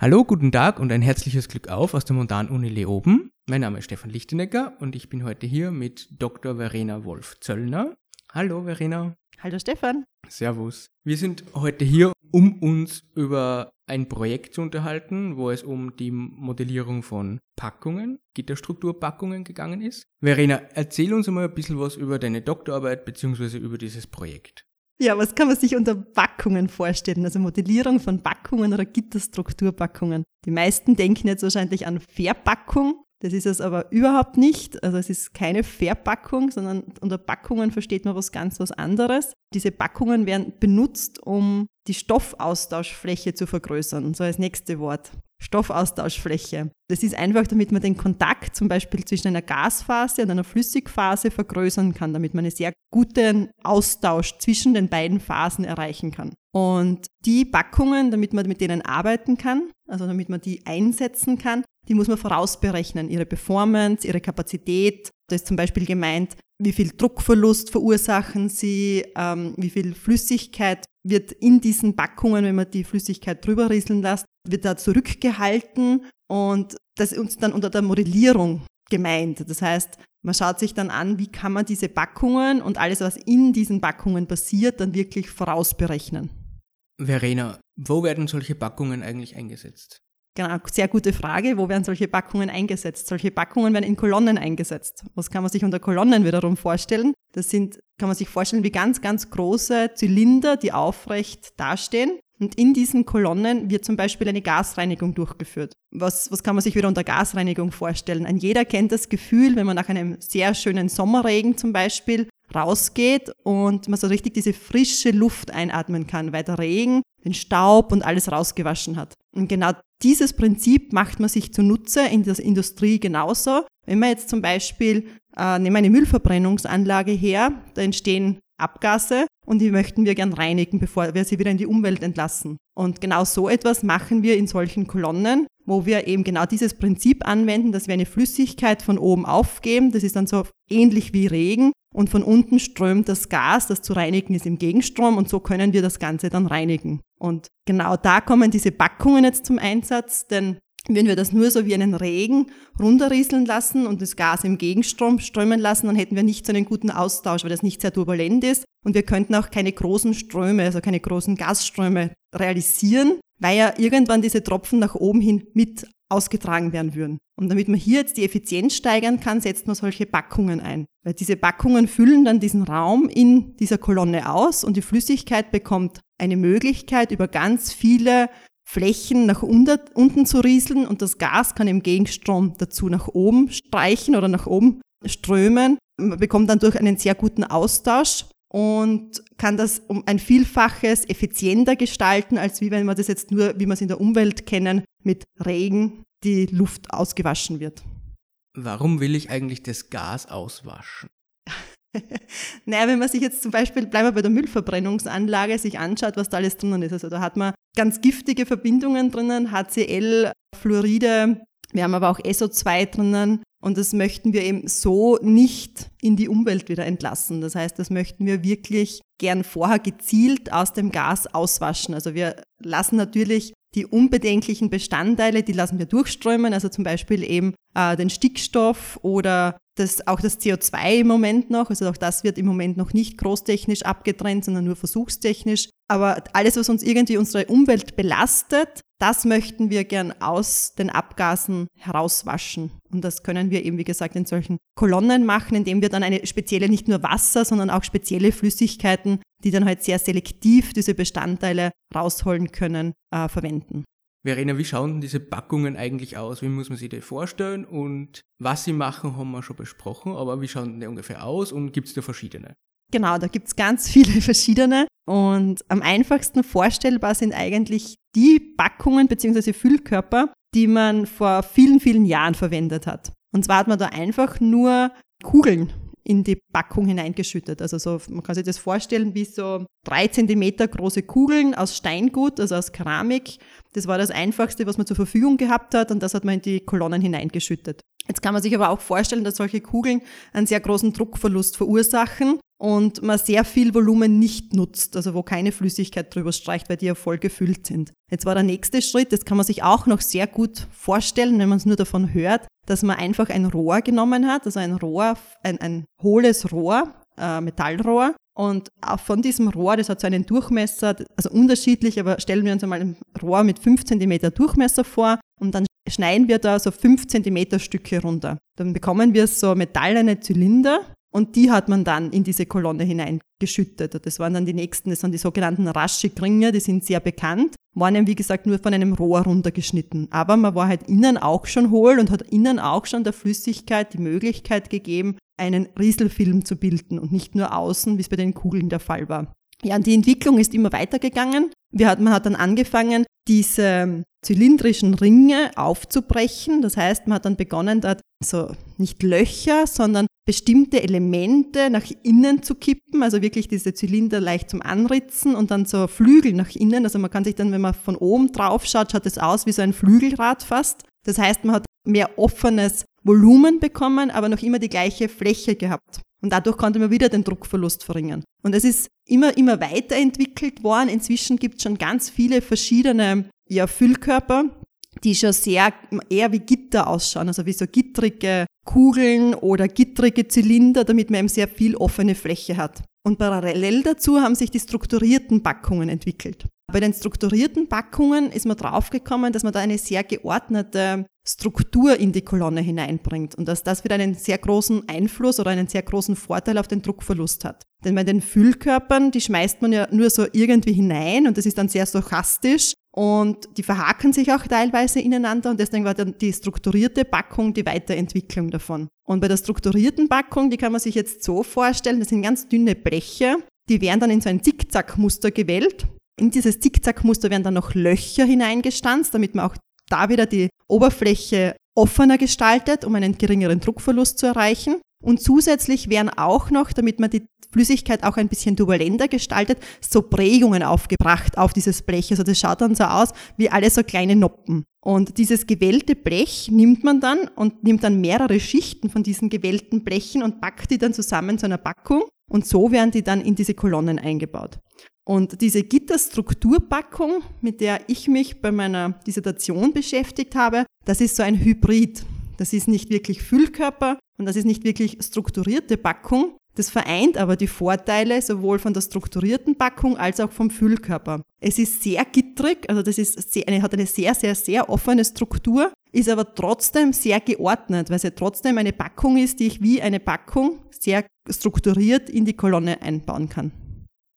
Hallo, guten Tag und ein herzliches Glück auf aus der Montan-Uni Leoben. Mein Name ist Stefan Lichtenecker und ich bin heute hier mit Dr. Verena Wolf-Zöllner. Hallo, Verena. Hallo, Stefan. Servus. Wir sind heute hier, um uns über ein Projekt zu unterhalten, wo es um die Modellierung von Packungen, Gitterstrukturpackungen gegangen ist. Verena, erzähl uns mal ein bisschen was über deine Doktorarbeit bzw. über dieses Projekt. Ja, was kann man sich unter Backungen vorstellen? Also Modellierung von Backungen oder Gitterstrukturpackungen. Die meisten denken jetzt wahrscheinlich an Verpackung. Das ist es aber überhaupt nicht. Also es ist keine Verpackung, sondern unter Packungen versteht man was ganz was anderes. Diese Packungen werden benutzt, um die Stoffaustauschfläche zu vergrößern. So als nächste Wort. Stoffaustauschfläche. Das ist einfach, damit man den Kontakt zum Beispiel zwischen einer Gasphase und einer Flüssigphase vergrößern kann, damit man einen sehr guten Austausch zwischen den beiden Phasen erreichen kann. Und die Packungen, damit man mit denen arbeiten kann, also damit man die einsetzen kann, die muss man vorausberechnen. Ihre Performance, ihre Kapazität. Da ist zum Beispiel gemeint, wie viel Druckverlust verursachen sie, ähm, wie viel Flüssigkeit wird in diesen Packungen, wenn man die Flüssigkeit drüber rieseln lässt, wird da zurückgehalten und das ist uns dann unter der Modellierung gemeint. Das heißt, man schaut sich dann an, wie kann man diese Packungen und alles, was in diesen Packungen passiert, dann wirklich vorausberechnen. Verena, wo werden solche Packungen eigentlich eingesetzt? Genau, sehr gute Frage. Wo werden solche Packungen eingesetzt? Solche Packungen werden in Kolonnen eingesetzt. Was kann man sich unter Kolonnen wiederum vorstellen? Das sind, kann man sich vorstellen, wie ganz, ganz große Zylinder, die aufrecht dastehen. Und in diesen Kolonnen wird zum Beispiel eine Gasreinigung durchgeführt. Was, was kann man sich wieder unter Gasreinigung vorstellen? Ein jeder kennt das Gefühl, wenn man nach einem sehr schönen Sommerregen zum Beispiel rausgeht und man so richtig diese frische Luft einatmen kann, weil der Regen den Staub und alles rausgewaschen hat. Und genau dieses Prinzip macht man sich zunutze in der Industrie genauso. Wenn man jetzt zum Beispiel, äh, nehmen wir eine Müllverbrennungsanlage her, da entstehen Abgase und die möchten wir gern reinigen, bevor wir sie wieder in die Umwelt entlassen. Und genau so etwas machen wir in solchen Kolonnen, wo wir eben genau dieses Prinzip anwenden, dass wir eine Flüssigkeit von oben aufgeben. Das ist dann so ähnlich wie Regen und von unten strömt das Gas, das zu reinigen ist, im Gegenstrom und so können wir das Ganze dann reinigen. Und genau da kommen diese Packungen jetzt zum Einsatz, denn wenn wir das nur so wie einen Regen runterrieseln lassen und das Gas im Gegenstrom strömen lassen, dann hätten wir nicht so einen guten Austausch, weil das nicht sehr turbulent ist. Und wir könnten auch keine großen Ströme, also keine großen Gasströme realisieren, weil ja irgendwann diese Tropfen nach oben hin mit ausgetragen werden würden. Und damit man hier jetzt die Effizienz steigern kann, setzt man solche Packungen ein. Weil diese Packungen füllen dann diesen Raum in dieser Kolonne aus und die Flüssigkeit bekommt eine Möglichkeit, über ganz viele Flächen nach unten zu rieseln und das Gas kann im Gegenstrom dazu nach oben streichen oder nach oben strömen. Man bekommt dann durch einen sehr guten Austausch und kann das um ein Vielfaches effizienter gestalten, als wie wenn man das jetzt nur, wie wir es in der Umwelt kennen, mit Regen die Luft ausgewaschen wird. Warum will ich eigentlich das Gas auswaschen? naja, wenn man sich jetzt zum Beispiel, bleiben wir bei der Müllverbrennungsanlage, sich anschaut, was da alles drinnen ist. Also da hat man ganz giftige Verbindungen drinnen, HCl, Fluoride, wir haben aber auch SO2 drinnen und das möchten wir eben so nicht in die Umwelt wieder entlassen. Das heißt, das möchten wir wirklich gern vorher gezielt aus dem Gas auswaschen. Also wir lassen natürlich die unbedenklichen Bestandteile, die lassen wir durchströmen, also zum Beispiel eben äh, den Stickstoff oder das, auch das CO2 im Moment noch, also auch das wird im Moment noch nicht großtechnisch abgetrennt, sondern nur versuchstechnisch. Aber alles, was uns irgendwie unsere Umwelt belastet, das möchten wir gern aus den Abgasen herauswaschen. Und das können wir eben, wie gesagt, in solchen Kolonnen machen, indem wir dann eine spezielle, nicht nur Wasser, sondern auch spezielle Flüssigkeiten, die dann halt sehr selektiv diese Bestandteile rausholen können, äh, verwenden. Verena, wie schauen diese Packungen eigentlich aus? Wie muss man sich die vorstellen? Und was sie machen, haben wir schon besprochen, aber wie schauen die ungefähr aus und gibt es da verschiedene? Genau, da gibt es ganz viele verschiedene. Und am einfachsten vorstellbar sind eigentlich die Packungen bzw. Füllkörper, die man vor vielen, vielen Jahren verwendet hat. Und zwar hat man da einfach nur Kugeln in die Packung hineingeschüttet. Also so, man kann sich das vorstellen wie so drei Zentimeter große Kugeln aus Steingut, also aus Keramik. Das war das Einfachste, was man zur Verfügung gehabt hat und das hat man in die Kolonnen hineingeschüttet. Jetzt kann man sich aber auch vorstellen, dass solche Kugeln einen sehr großen Druckverlust verursachen und man sehr viel Volumen nicht nutzt, also wo keine Flüssigkeit drüber streicht, weil die ja voll gefüllt sind. Jetzt war der nächste Schritt, das kann man sich auch noch sehr gut vorstellen, wenn man es nur davon hört, dass man einfach ein Rohr genommen hat, also ein Rohr, ein, ein hohles Rohr, äh, Metallrohr, und von diesem Rohr, das hat so einen Durchmesser, also unterschiedlich, aber stellen wir uns einmal ein Rohr mit 5 cm Durchmesser vor und dann schneiden wir da so 5 cm Stücke runter. Dann bekommen wir so metallene Zylinder und die hat man dann in diese Kolonne hineingeschüttet. Das waren dann die nächsten, das sind die sogenannten Raschig-Ringe, die sind sehr bekannt, waren wie gesagt nur von einem Rohr runtergeschnitten. Aber man war halt innen auch schon hohl und hat innen auch schon der Flüssigkeit die Möglichkeit gegeben, einen Rieselfilm zu bilden und nicht nur außen, wie es bei den Kugeln der Fall war. Ja, und die Entwicklung ist immer weitergegangen. Hat, man hat dann angefangen, diese zylindrischen Ringe aufzubrechen. Das heißt, man hat dann begonnen, dort so nicht Löcher, sondern bestimmte Elemente nach innen zu kippen, also wirklich diese Zylinder leicht zum Anritzen und dann so Flügel nach innen. Also man kann sich dann, wenn man von oben drauf schaut, schaut es aus wie so ein Flügelrad fast. Das heißt, man hat mehr offenes Volumen bekommen, aber noch immer die gleiche Fläche gehabt. Und dadurch konnte man wieder den Druckverlust verringern. Und es ist immer, immer weiterentwickelt worden. Inzwischen gibt es schon ganz viele verschiedene ja, Füllkörper, die schon sehr eher wie Gitter ausschauen, also wie so gittrige Kugeln oder gittrige Zylinder, damit man eben sehr viel offene Fläche hat. Und parallel dazu haben sich die strukturierten Packungen entwickelt. Bei den strukturierten Packungen ist man draufgekommen, dass man da eine sehr geordnete Struktur in die Kolonne hineinbringt und dass das wieder einen sehr großen Einfluss oder einen sehr großen Vorteil auf den Druckverlust hat. Denn bei den Füllkörpern, die schmeißt man ja nur so irgendwie hinein und das ist dann sehr stochastisch und die verhaken sich auch teilweise ineinander und deswegen war dann die strukturierte Packung die Weiterentwicklung davon. Und bei der strukturierten Packung, die kann man sich jetzt so vorstellen, das sind ganz dünne Bleche, die werden dann in so ein Zickzackmuster gewählt. In dieses Zickzackmuster werden dann noch Löcher hineingestanzt, damit man auch da wieder die Oberfläche offener gestaltet, um einen geringeren Druckverlust zu erreichen. Und zusätzlich werden auch noch, damit man die Flüssigkeit auch ein bisschen turbulenter gestaltet, so Prägungen aufgebracht auf dieses Blech. Also das schaut dann so aus wie alle so kleine Noppen. Und dieses gewellte Blech nimmt man dann und nimmt dann mehrere Schichten von diesen gewellten Blechen und packt die dann zusammen zu einer Packung. Und so werden die dann in diese Kolonnen eingebaut. Und diese Gitterstrukturpackung, mit der ich mich bei meiner Dissertation beschäftigt habe, das ist so ein Hybrid. Das ist nicht wirklich Füllkörper und das ist nicht wirklich strukturierte Packung, das vereint aber die Vorteile sowohl von der strukturierten Packung als auch vom Füllkörper. Es ist sehr gittrig, also das ist sehr, eine, hat eine sehr, sehr, sehr offene Struktur, ist aber trotzdem sehr geordnet, weil es ja trotzdem eine Packung ist, die ich wie eine Packung sehr strukturiert in die Kolonne einbauen kann.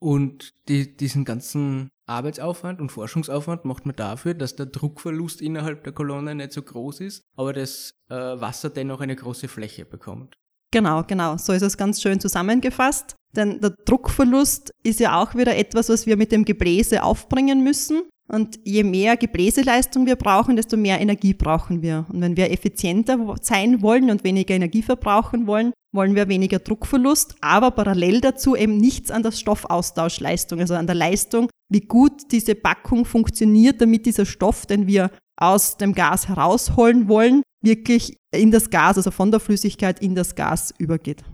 Und die, diesen ganzen Arbeitsaufwand und Forschungsaufwand macht man dafür, dass der Druckverlust innerhalb der Kolonne nicht so groß ist, aber das äh, Wasser dennoch eine große Fläche bekommt. Genau, genau. So ist es ganz schön zusammengefasst. Denn der Druckverlust ist ja auch wieder etwas, was wir mit dem Gebläse aufbringen müssen. Und je mehr Gebläseleistung wir brauchen, desto mehr Energie brauchen wir. Und wenn wir effizienter sein wollen und weniger Energie verbrauchen wollen, wollen wir weniger Druckverlust, aber parallel dazu eben nichts an der Stoffaustauschleistung, also an der Leistung, wie gut diese Packung funktioniert, damit dieser Stoff, den wir aus dem Gas herausholen wollen, wirklich in das Gas, also von der Flüssigkeit in das Gas übergeht.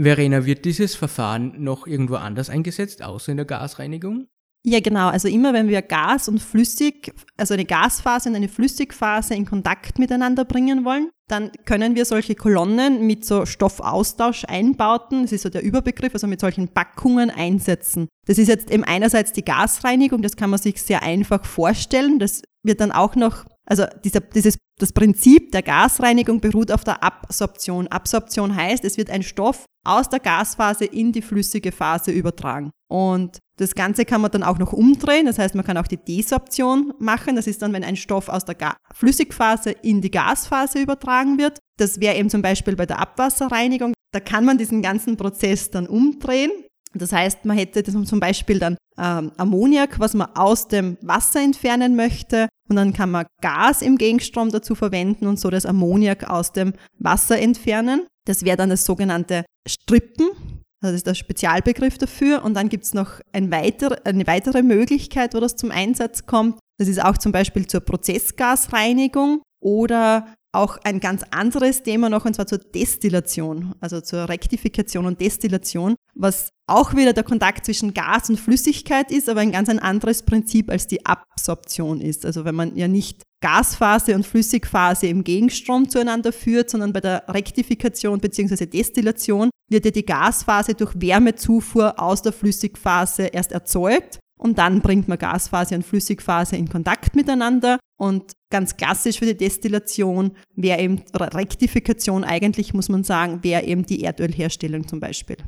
Verena, wird dieses Verfahren noch irgendwo anders eingesetzt, außer in der Gasreinigung? Ja, genau. Also immer wenn wir Gas und Flüssig, also eine Gasphase und eine Flüssigphase in Kontakt miteinander bringen wollen, dann können wir solche Kolonnen mit so Stoffaustausch-Einbauten, das ist so der Überbegriff, also mit solchen Packungen einsetzen. Das ist jetzt eben einerseits die Gasreinigung, das kann man sich sehr einfach vorstellen. Das wird dann auch noch also dieser, dieses, das Prinzip der Gasreinigung beruht auf der Absorption. Absorption heißt, es wird ein Stoff aus der Gasphase in die flüssige Phase übertragen. Und das Ganze kann man dann auch noch umdrehen. Das heißt, man kann auch die Desorption machen. Das ist dann, wenn ein Stoff aus der Ga Flüssigphase in die Gasphase übertragen wird. Das wäre eben zum Beispiel bei der Abwasserreinigung. Da kann man diesen ganzen Prozess dann umdrehen. Das heißt, man hätte zum Beispiel dann ähm, Ammoniak, was man aus dem Wasser entfernen möchte. Und dann kann man Gas im Gegenstrom dazu verwenden und so das Ammoniak aus dem Wasser entfernen. Das wäre dann das sogenannte Strippen. Das ist der Spezialbegriff dafür. Und dann gibt es noch ein weiter, eine weitere Möglichkeit, wo das zum Einsatz kommt. Das ist auch zum Beispiel zur Prozessgasreinigung oder auch ein ganz anderes Thema noch, und zwar zur Destillation, also zur Rektifikation und Destillation, was auch wieder der Kontakt zwischen Gas und Flüssigkeit ist, aber ein ganz ein anderes Prinzip als die Absorption ist. Also wenn man ja nicht Gasphase und Flüssigphase im Gegenstrom zueinander führt, sondern bei der Rektifikation bzw. Destillation wird ja die Gasphase durch Wärmezufuhr aus der Flüssigphase erst erzeugt und dann bringt man Gasphase und Flüssigphase in Kontakt miteinander. Und ganz klassisch für die Destillation wäre eben Rektifikation eigentlich, muss man sagen, wäre eben die Erdölherstellung zum Beispiel.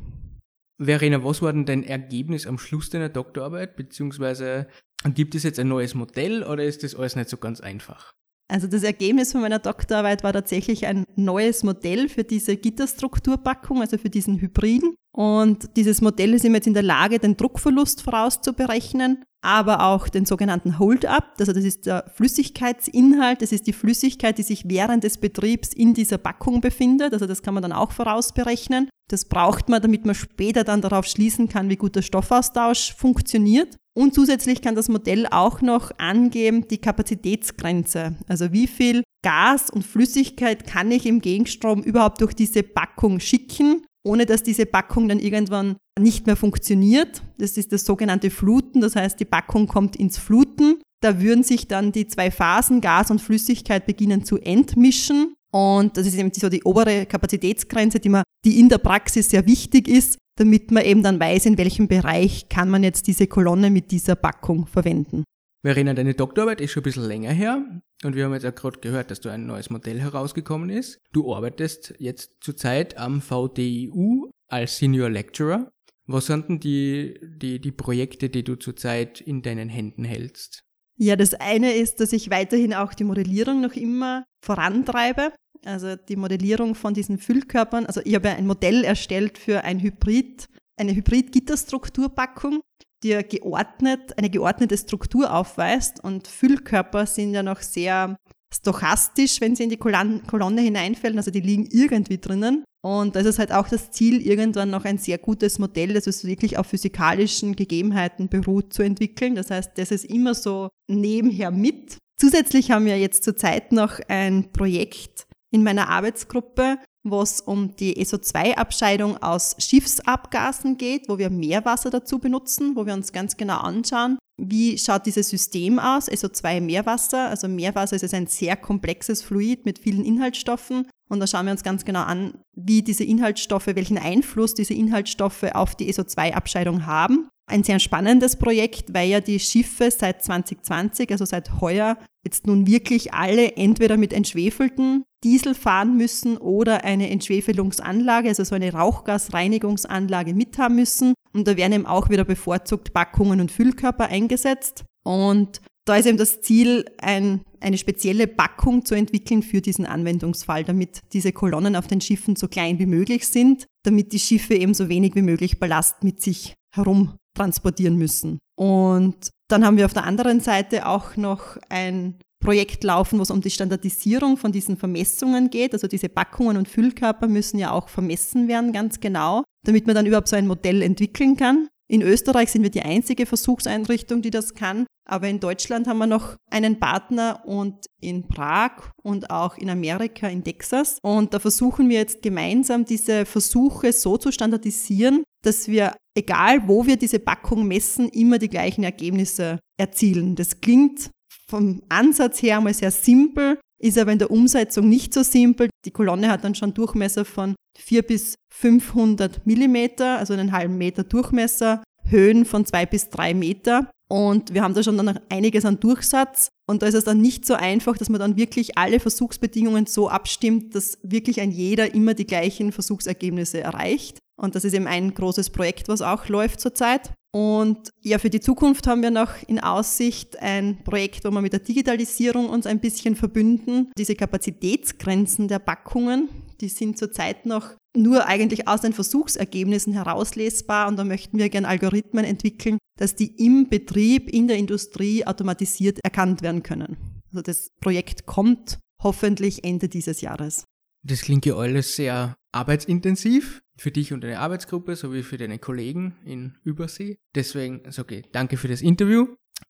Verena, was war denn dein Ergebnis am Schluss deiner Doktorarbeit? Beziehungsweise gibt es jetzt ein neues Modell oder ist das alles nicht so ganz einfach? Also das Ergebnis von meiner Doktorarbeit war tatsächlich ein neues Modell für diese Gitterstrukturpackung, also für diesen Hybriden. Und dieses Modell ist immer jetzt in der Lage, den Druckverlust vorauszuberechnen, aber auch den sogenannten Hold-up. Also das ist der Flüssigkeitsinhalt, das ist die Flüssigkeit, die sich während des Betriebs in dieser Packung befindet. Also das kann man dann auch vorausberechnen. Das braucht man, damit man später dann darauf schließen kann, wie gut der Stoffaustausch funktioniert. Und zusätzlich kann das Modell auch noch angeben die Kapazitätsgrenze. Also wie viel Gas und Flüssigkeit kann ich im Gegenstrom überhaupt durch diese Packung schicken, ohne dass diese Packung dann irgendwann nicht mehr funktioniert. Das ist das sogenannte Fluten, das heißt, die Packung kommt ins Fluten. Da würden sich dann die zwei Phasen Gas und Flüssigkeit beginnen zu entmischen. Und das ist eben so die obere Kapazitätsgrenze, die, man, die in der Praxis sehr wichtig ist, damit man eben dann weiß, in welchem Bereich kann man jetzt diese Kolonne mit dieser Packung verwenden. Verena, deine Doktorarbeit ist schon ein bisschen länger her und wir haben jetzt auch gerade gehört, dass du ein neues Modell herausgekommen ist. Du arbeitest jetzt zurzeit am VDIU als Senior Lecturer. Was sind denn die, die, die Projekte, die du zurzeit in deinen Händen hältst? Ja, das eine ist, dass ich weiterhin auch die Modellierung noch immer vorantreibe. Also die Modellierung von diesen Füllkörpern. Also ich habe ein Modell erstellt für ein Hybrid, eine Hybrid-Gitterstrukturpackung die geordnet, eine geordnete Struktur aufweist. Und Füllkörper sind ja noch sehr stochastisch, wenn sie in die Kolonne hineinfällen. Also die liegen irgendwie drinnen. Und da ist es halt auch das Ziel, irgendwann noch ein sehr gutes Modell, das es wirklich auf physikalischen Gegebenheiten beruht, zu entwickeln. Das heißt, das ist immer so nebenher mit. Zusätzlich haben wir jetzt zurzeit noch ein Projekt in meiner Arbeitsgruppe, wo es um die SO2-Abscheidung aus Schiffsabgasen geht, wo wir Meerwasser dazu benutzen, wo wir uns ganz genau anschauen, wie schaut dieses System aus, SO2 Meerwasser. Also Meerwasser ist ein sehr komplexes Fluid mit vielen Inhaltsstoffen. Und da schauen wir uns ganz genau an, wie diese Inhaltsstoffe, welchen Einfluss diese Inhaltsstoffe auf die SO2-Abscheidung haben. Ein sehr spannendes Projekt, weil ja die Schiffe seit 2020, also seit heuer, jetzt nun wirklich alle entweder mit entschwefelten Diesel fahren müssen oder eine Entschwefelungsanlage, also so eine Rauchgasreinigungsanlage mithaben müssen. Und da werden eben auch wieder bevorzugt Packungen und Füllkörper eingesetzt. Und da ist eben das Ziel, ein, eine spezielle Packung zu entwickeln für diesen Anwendungsfall, damit diese Kolonnen auf den Schiffen so klein wie möglich sind, damit die Schiffe eben so wenig wie möglich Ballast mit sich herum transportieren müssen. Und dann haben wir auf der anderen Seite auch noch ein Projekt laufen, wo es um die Standardisierung von diesen Vermessungen geht. Also diese Packungen und Füllkörper müssen ja auch vermessen werden, ganz genau, damit man dann überhaupt so ein Modell entwickeln kann. In Österreich sind wir die einzige Versuchseinrichtung, die das kann. Aber in Deutschland haben wir noch einen Partner und in Prag und auch in Amerika, in Texas. Und da versuchen wir jetzt gemeinsam diese Versuche so zu standardisieren, dass wir, egal wo wir diese Packung messen, immer die gleichen Ergebnisse erzielen. Das klingt vom Ansatz her einmal sehr simpel, ist aber in der Umsetzung nicht so simpel. Die Kolonne hat dann schon Durchmesser von 4 bis 500 Millimeter, also einen halben Meter Durchmesser, Höhen von zwei bis drei Meter. Und wir haben da schon dann einiges an Durchsatz. Und da ist es dann nicht so einfach, dass man dann wirklich alle Versuchsbedingungen so abstimmt, dass wirklich ein jeder immer die gleichen Versuchsergebnisse erreicht. Und das ist eben ein großes Projekt, was auch läuft zurzeit. Und ja, für die Zukunft haben wir noch in Aussicht ein Projekt, wo wir mit der Digitalisierung uns ein bisschen verbünden. Diese Kapazitätsgrenzen der Packungen, die sind zurzeit noch nur eigentlich aus den Versuchsergebnissen herauslesbar und da möchten wir gerne Algorithmen entwickeln, dass die im Betrieb, in der Industrie automatisiert erkannt werden können. Also das Projekt kommt hoffentlich Ende dieses Jahres. Das klingt ja alles sehr arbeitsintensiv für dich und deine Arbeitsgruppe sowie für deine Kollegen in Übersee. Deswegen sage ich danke für das Interview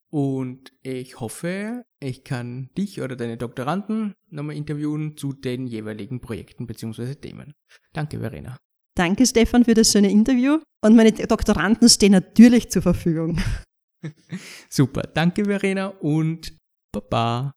Und ich hoffe, ich kann dich oder deine Doktoranden nochmal interviewen zu den jeweiligen Projekten bzw. Themen. Danke, Verena. Danke, Stefan, für das schöne Interview. Und meine Doktoranden stehen natürlich zur Verfügung. Super. Danke, Verena, und Baba.